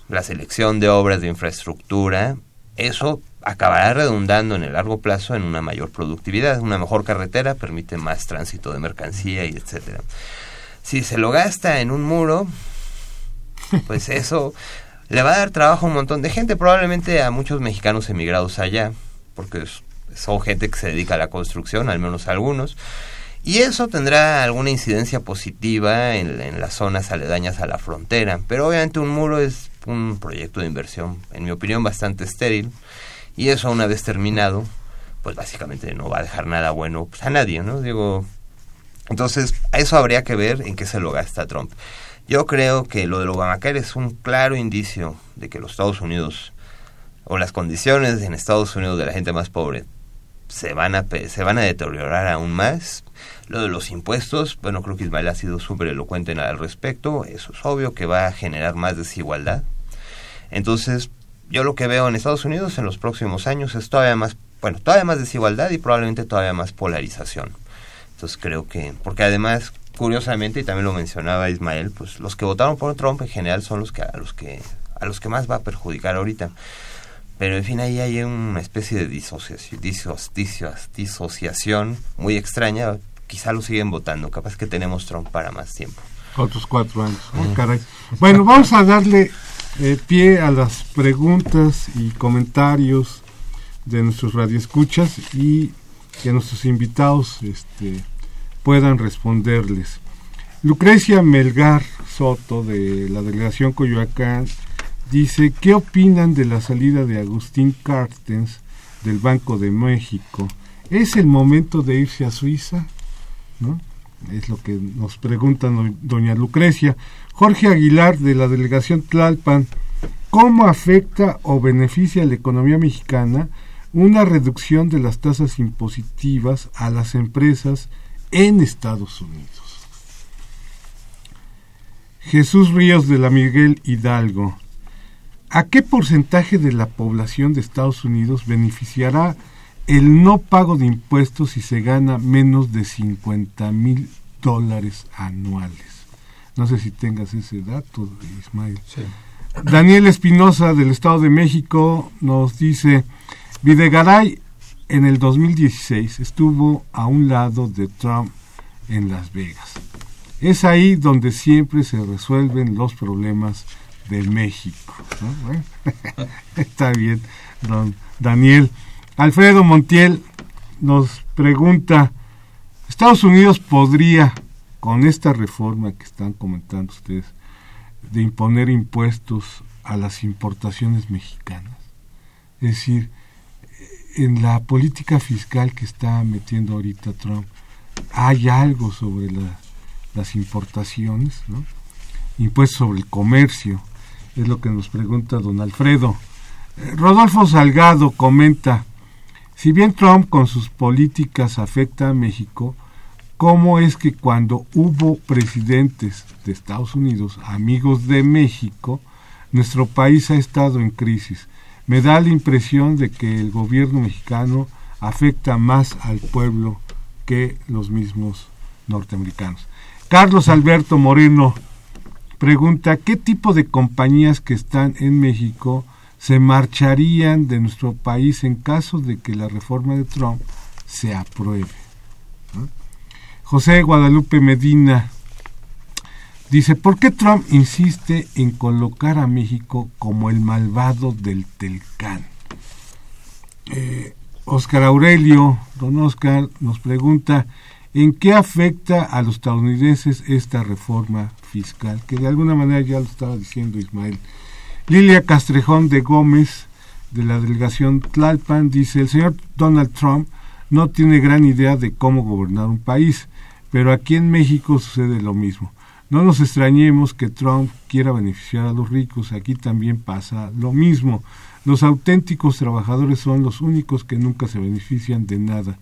la selección de obras de infraestructura, eso acabará redundando en el largo plazo en una mayor productividad. Una mejor carretera permite más tránsito de mercancía y etcétera. Si se lo gasta en un muro, pues eso le va a dar trabajo a un montón de gente, probablemente a muchos mexicanos emigrados allá, porque son gente que se dedica a la construcción, al menos algunos. Y eso tendrá alguna incidencia positiva en, en las zonas aledañas a la frontera. Pero obviamente un muro es un proyecto de inversión, en mi opinión, bastante estéril. Y eso una vez terminado, pues básicamente no va a dejar nada bueno pues, a nadie, ¿no? Digo, entonces, a eso habría que ver en qué se lo gasta Trump. Yo creo que lo del Obamacare es un claro indicio de que los Estados Unidos o las condiciones en Estados Unidos de la gente más pobre se van a se van a deteriorar aún más. Lo de los impuestos, bueno, creo que Ismael ha sido súper elocuente en- al respecto. Eso es obvio que va a generar más desigualdad. Entonces, yo lo que veo en Estados Unidos en los próximos años es todavía más, bueno, todavía más desigualdad y probablemente todavía más polarización. Entonces creo que, porque además, curiosamente, y también lo mencionaba Ismael, pues los que votaron por Trump en general son los que a los que a los que más va a perjudicar ahorita. Pero en fin, ahí hay una especie de disociación, disociación muy extraña. Quizá lo siguen votando, capaz que tenemos Trump para más tiempo. Otros cuatro años. Oh, caray. Bueno, vamos a darle eh, pie a las preguntas y comentarios de nuestros radioescuchas y que nuestros invitados este, puedan responderles. Lucrecia Melgar Soto de la delegación Coyoacán dice, ¿qué opinan de la salida de Agustín Carstens del Banco de México? ¿Es el momento de irse a Suiza? ¿No? Es lo que nos pregunta doña Lucrecia. Jorge Aguilar de la delegación Tlalpan, ¿cómo afecta o beneficia a la economía mexicana una reducción de las tasas impositivas a las empresas en Estados Unidos? Jesús Ríos de la Miguel Hidalgo. ¿A qué porcentaje de la población de Estados Unidos beneficiará el no pago de impuestos si se gana menos de 50 mil dólares anuales? No sé si tengas ese dato, Ismael. Daniel Espinosa del Estado de México nos dice, Videgaray en el 2016 estuvo a un lado de Trump en Las Vegas. Es ahí donde siempre se resuelven los problemas de México. ¿no? Bueno, está bien, don Daniel. Alfredo Montiel nos pregunta, ¿Estados Unidos podría, con esta reforma que están comentando ustedes, de imponer impuestos a las importaciones mexicanas? Es decir, en la política fiscal que está metiendo ahorita Trump, hay algo sobre la- las importaciones, ¿no? impuestos sobre el comercio, es lo que nos pregunta don Alfredo. Eh, Rodolfo Salgado comenta, Si bien Trump con sus políticas afecta a México, ¿cómo es que cuando hubo presidentes de Estados Unidos, amigos de México, nuestro país ha estado en crisis? Me da la impresión de que el gobierno mexicano afecta más al pueblo que los mismos norteamericanos. Carlos Alberto Moreno pregunta, ¿qué tipo de compañías que están en México se marcharían de nuestro país en caso de que la reforma de Trump se apruebe? José Guadalupe Medina dice, ¿por qué Trump insiste en colocar a México como el malvado del Telcán? Eh, Oscar Aurelio, don Oscar, nos pregunta, ¿en qué afecta a los estadounidenses esta reforma fiscal? Que de alguna manera ya lo estaba diciendo Ismael. Lilia Castrejón de Gómez, de la delegación Tlalpan, dice, el señor Donald Trump no tiene gran idea de cómo gobernar un país, pero aquí en México sucede lo mismo. No nos extrañemos que Trump quiera beneficiar a los ricos, aquí también pasa lo mismo. Los auténticos trabajadores son los únicos que nunca se benefician de nada.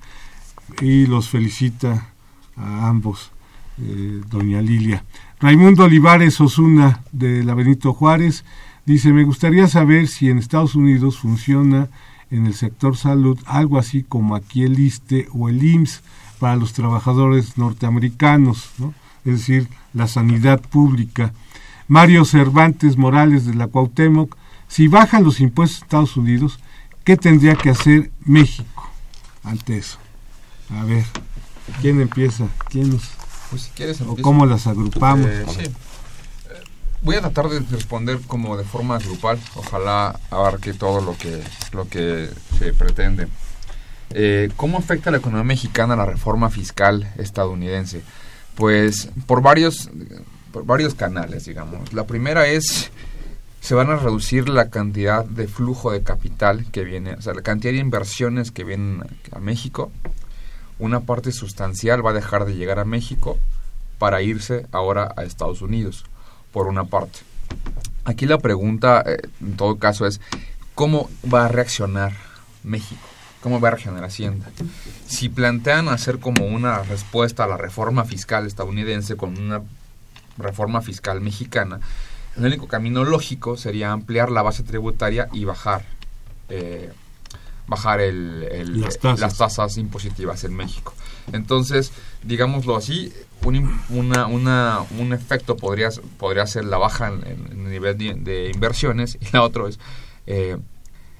Y los felicita a ambos, eh, doña Lilia. Raimundo Olivares Osuna, de la Benito Juárez, dice, me gustaría saber si en Estados Unidos funciona en el sector salud algo así como aquí el ISTE o el IMSS para los trabajadores norteamericanos, ¿no? es decir, la sanidad pública. Mario Cervantes Morales de la Cuauhtémoc, si bajan los impuestos de Estados Unidos, ¿qué tendría que hacer México ante eso? A ver, ¿quién empieza? ¿Quién nos, Pues si quieres ¿O cómo las agrupamos? Eh, sí. Eh, Voy a tratar de responder como de forma grupal. Ojalá abarque todo lo que, lo que se pretende. Eh, ¿Cómo afecta a la economía mexicana la reforma fiscal estadounidense? Pues por varios, por varios canales, digamos. La primera es, se van a reducir la cantidad de flujo de capital que viene, o sea, la cantidad de inversiones que vienen a México. Una parte sustancial va a dejar de llegar a México para irse ahora a Estados Unidos, por una parte. Aquí la pregunta, eh, en todo caso, es cómo va a reaccionar México, cómo va a reaccionar Hacienda. Si plantean hacer como una respuesta a la reforma fiscal estadounidense con una reforma fiscal mexicana, el único camino lógico sería ampliar la base tributaria y bajar eh, bajar el, el- Las tasas. las tasas impositivas en México. Entonces, digámoslo así, un, im- una, una, un efecto podría, podría ser la baja en, el nivel de, de inversiones y la otra es eh,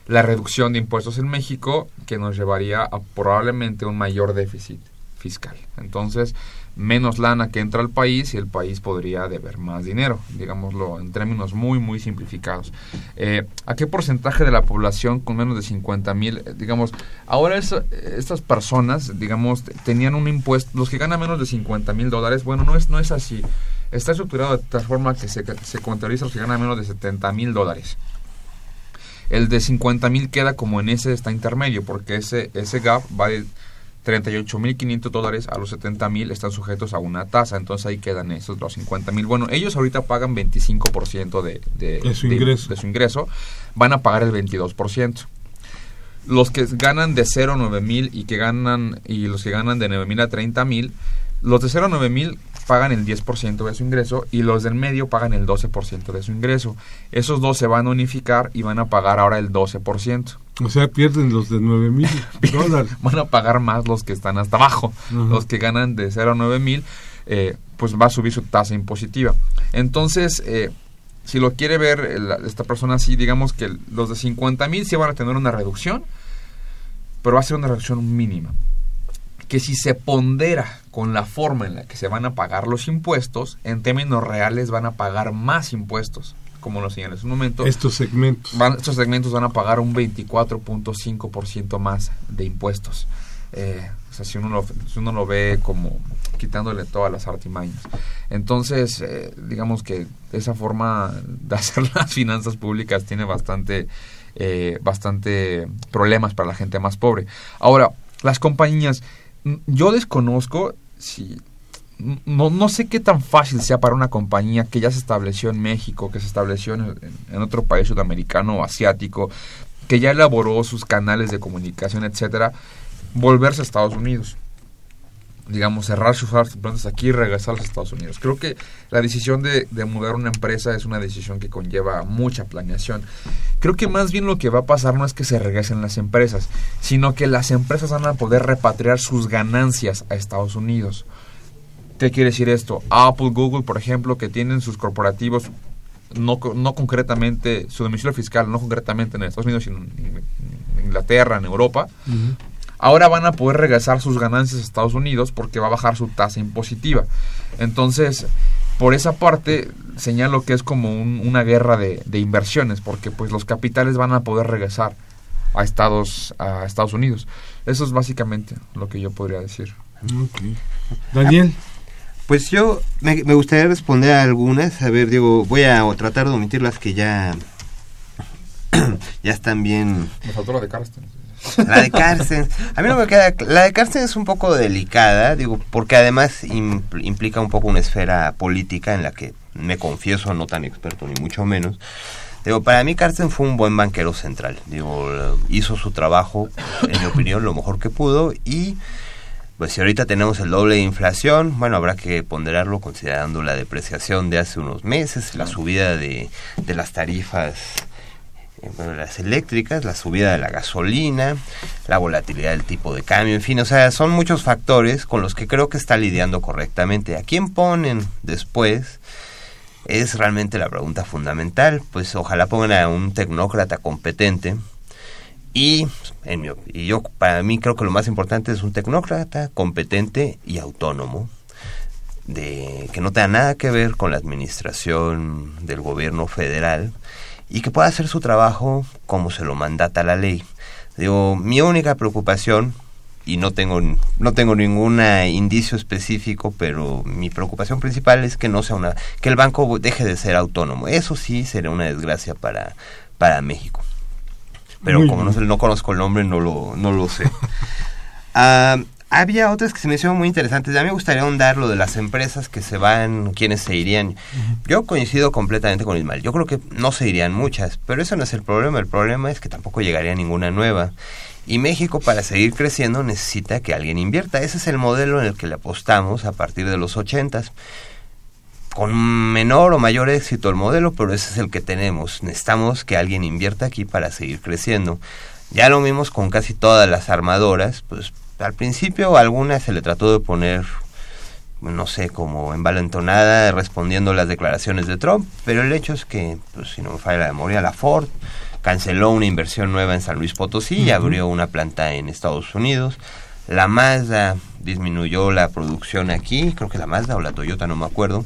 la reducción de impuestos en México que nos llevaría a probablemente un mayor déficit fiscal. Entonces, menos lana que entra al país y el país podría deber más dinero, digámoslo en términos muy, muy simplificados. Eh, ¿A qué porcentaje de la población con menos de 50 mil, digamos, ahora es- estas personas, digamos, tenían un impuesto, los que ganan menos de 50 mil dólares, bueno, no es, no es así. Está estructurado de tal forma que se, se contabiliza los que ganan menos de 70 mil dólares. El de 50 mil queda como en ese está intermedio, porque ese, ese gap va de 38.500 dólares a los 70.000 están sujetos a una tasa, entonces ahí quedan esos los 50.000. Bueno, ellos ahorita pagan 25% de, de, De su ingreso. de su ingreso, van a pagar el 22%. Los que ganan de 0 a 9 mil y que ganan y los que ganan de 9 mil a 30 mil, los de 0 a 9 mil pagan el 10% de su ingreso y los del medio pagan el 12% de su ingreso. Esos dos se van a unificar y van a pagar ahora el 12%. O sea, pierden los de 9 mil dólares. van a pagar más los que están hasta abajo. Los que ganan de 0 a 9 mil, eh, pues va a subir su tasa impositiva. Entonces, eh, si lo quiere ver eh, la- esta persona así, digamos que los de 50 mil sí van a tener una reducción, pero va a ser una reducción mínima. Que si se pondera con la forma en la que se van a pagar los impuestos, en términos reales van a pagar más impuestos, como lo señalé hace un momento Estos segmentos. van- estos segmentos van a pagar un 24.5% más de impuestos. Eh, o sea, si uno, lo, si uno lo ve como quitándole todas las artimañas. Entonces, eh, digamos que esa forma de hacer las finanzas públicas tiene bastante, eh, bastante problemas para la gente más pobre. Ahora, las compañías, yo desconozco si no, no sé qué tan fácil sea para una compañía que ya se estableció en México, que se estableció en, en- otro país sudamericano o asiático, que ya elaboró sus canales de comunicación, etcétera, volverse a Estados Unidos. Digamos, cerrar sus plantas aquí y regresar a los Estados Unidos. Creo que la decisión de, de mudar una empresa es una decisión que conlleva mucha planeación. Creo que más bien lo que va a pasar no es que se regresen las empresas, sino que las empresas van a poder repatriar sus ganancias a Estados Unidos. ¿Qué quiere decir esto? Apple, Google, por ejemplo, que tienen sus corporativos no, no concretamente, su domicilio fiscal, no concretamente en Estados Unidos, sino en Inglaterra, en Europa, ahora van a poder regresar sus ganancias a Estados Unidos porque va a bajar su tasa impositiva. Entonces, por esa parte, señalo que es como un- una guerra de, de inversiones, porque pues los capitales van a poder regresar a Estados, a Estados Unidos. Eso es básicamente lo que yo podría decir. Daniel. Pues yo me, me gustaría responder a algunas. A ver, Diego, voy a tratar de omitir las que ya, ya están bien. La de Carsten. La de Carsten. A mí no me queda. La de Carsten es un poco delicada, digo, porque además impl- implica un poco una esfera política en la que me confieso no tan experto, ni mucho menos. Digo, para mí Carsten fue un buen banquero central. Digo, hizo su trabajo, en mi opinión, lo mejor que pudo y pues si ahorita tenemos el doble de inflación, bueno, habrá que ponderarlo considerando la depreciación de hace unos meses, la subida de, de las tarifas, bueno, las eléctricas, la subida de la gasolina, la volatilidad del tipo de cambio, en fin, o sea, son muchos factores con los que creo que está lidiando correctamente. ¿A quién ponen después? Es realmente la pregunta fundamental, pues ojalá pongan a un tecnócrata competente, y, en mi, y yo, para mí creo que lo más importante es un tecnócrata competente y autónomo, de que no tenga nada que ver con la administración del gobierno federal y que pueda hacer su trabajo como se lo mandata la ley. Digo, mi única preocupación, y no tengo, no tengo ningún indicio específico, pero mi preocupación principal es que no sea una, que el banco deje de ser autónomo. Eso sí sería una desgracia para, para México pero Muy como no, no conozco el nombre, no lo, no lo sé. Ah, había otras que se me hicieron muy interesantes. A mí me gustaría ahondar lo de las empresas que se van, quiénes se irían. Yo coincido completamente con Ismael. Yo creo que no se irían muchas, pero eso no es el problema. El problema es que tampoco llegaría ninguna nueva. Y México, para seguir creciendo, necesita que alguien invierta. Ese es el modelo en el que le apostamos a partir de los ochentas con menor o mayor éxito el modelo, pero ese es el que tenemos. Necesitamos que alguien invierta aquí para seguir creciendo. Ya lo vimos con casi todas las armadoras, pues al principio a algunas se le trató de poner, no sé, como envalentonada respondiendo a las declaraciones de Trump, pero el hecho es que, pues si no me falla la memoria, la Ford canceló una inversión nueva en San Luis Potosí y abrió una planta en Estados Unidos. La Mazda disminuyó la producción aquí, creo que la Mazda o la Toyota, no me acuerdo.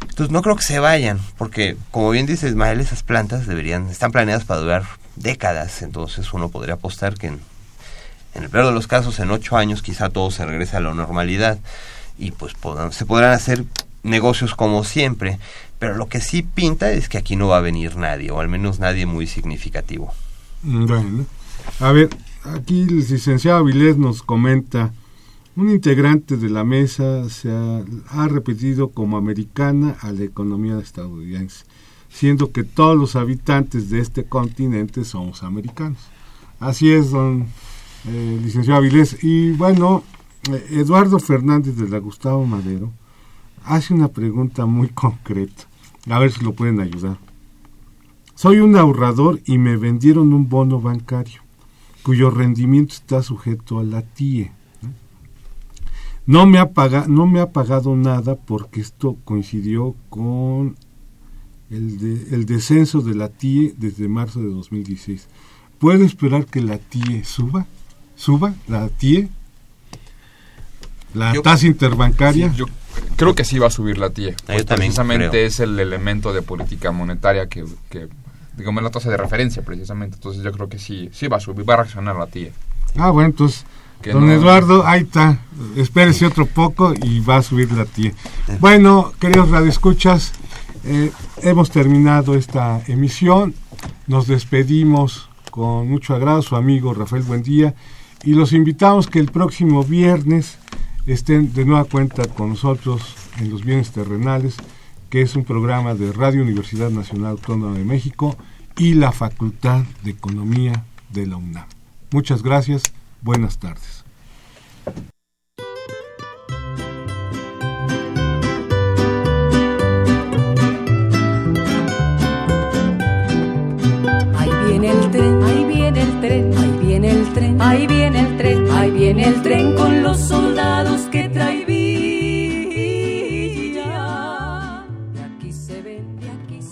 Entonces no creo que se vayan, porque como bien dice Ismael, esas plantas deberían, están planeadas para durar décadas, entonces uno podría apostar que en, en el peor de los casos, en ocho años quizá todo se regrese a la normalidad y pues se podrán hacer negocios como siempre, pero lo que sí pinta es que aquí no va a venir nadie, o al menos nadie muy significativo. Bueno, a ver, aquí el licenciado Avilés nos comenta, un integrante de la mesa se ha, ha repetido como americana a la economía estadounidense, siendo que todos los habitantes de este continente somos americanos. Así es, don eh, licenciado Avilés. Y bueno, eh, Eduardo Fernández de la Gustavo Madero hace una pregunta muy concreta. A ver si lo pueden ayudar. Soy un ahorrador y me vendieron un bono bancario cuyo rendimiento está sujeto a la TIE. ¿no? Me, ha paga- no me ha pagado nada porque esto coincidió con el, de- el descenso de la TIE desde marzo de 2016. ¿Puedo esperar que la TIE suba? ¿Suba la TIE? ¿La Yo- tasa interbancaria? Sí, yo creo que sí va a subir la TIE. Ah, Pues precisamente creo. es el elemento de política monetaria que, que digamos, la tasa de referencia precisamente. Entonces yo creo que sí, sí va a subir, va a reaccionar la TIE. Ah, bueno, entonces, Que don no- Eduardo, ahí está. Espérese otro poco y va a subir la tía. Bueno, queridos radioescuchas, eh, hemos terminado esta emisión. Nos despedimos con mucho agrado, su amigo Rafael Buendía, y los invitamos que el próximo viernes estén de nueva cuenta con nosotros en Los Bienes Terrenales, que es un programa de Radio Universidad Nacional Autónoma de México y la Facultad de Economía de la UNAM. Muchas gracias, buenas tardes.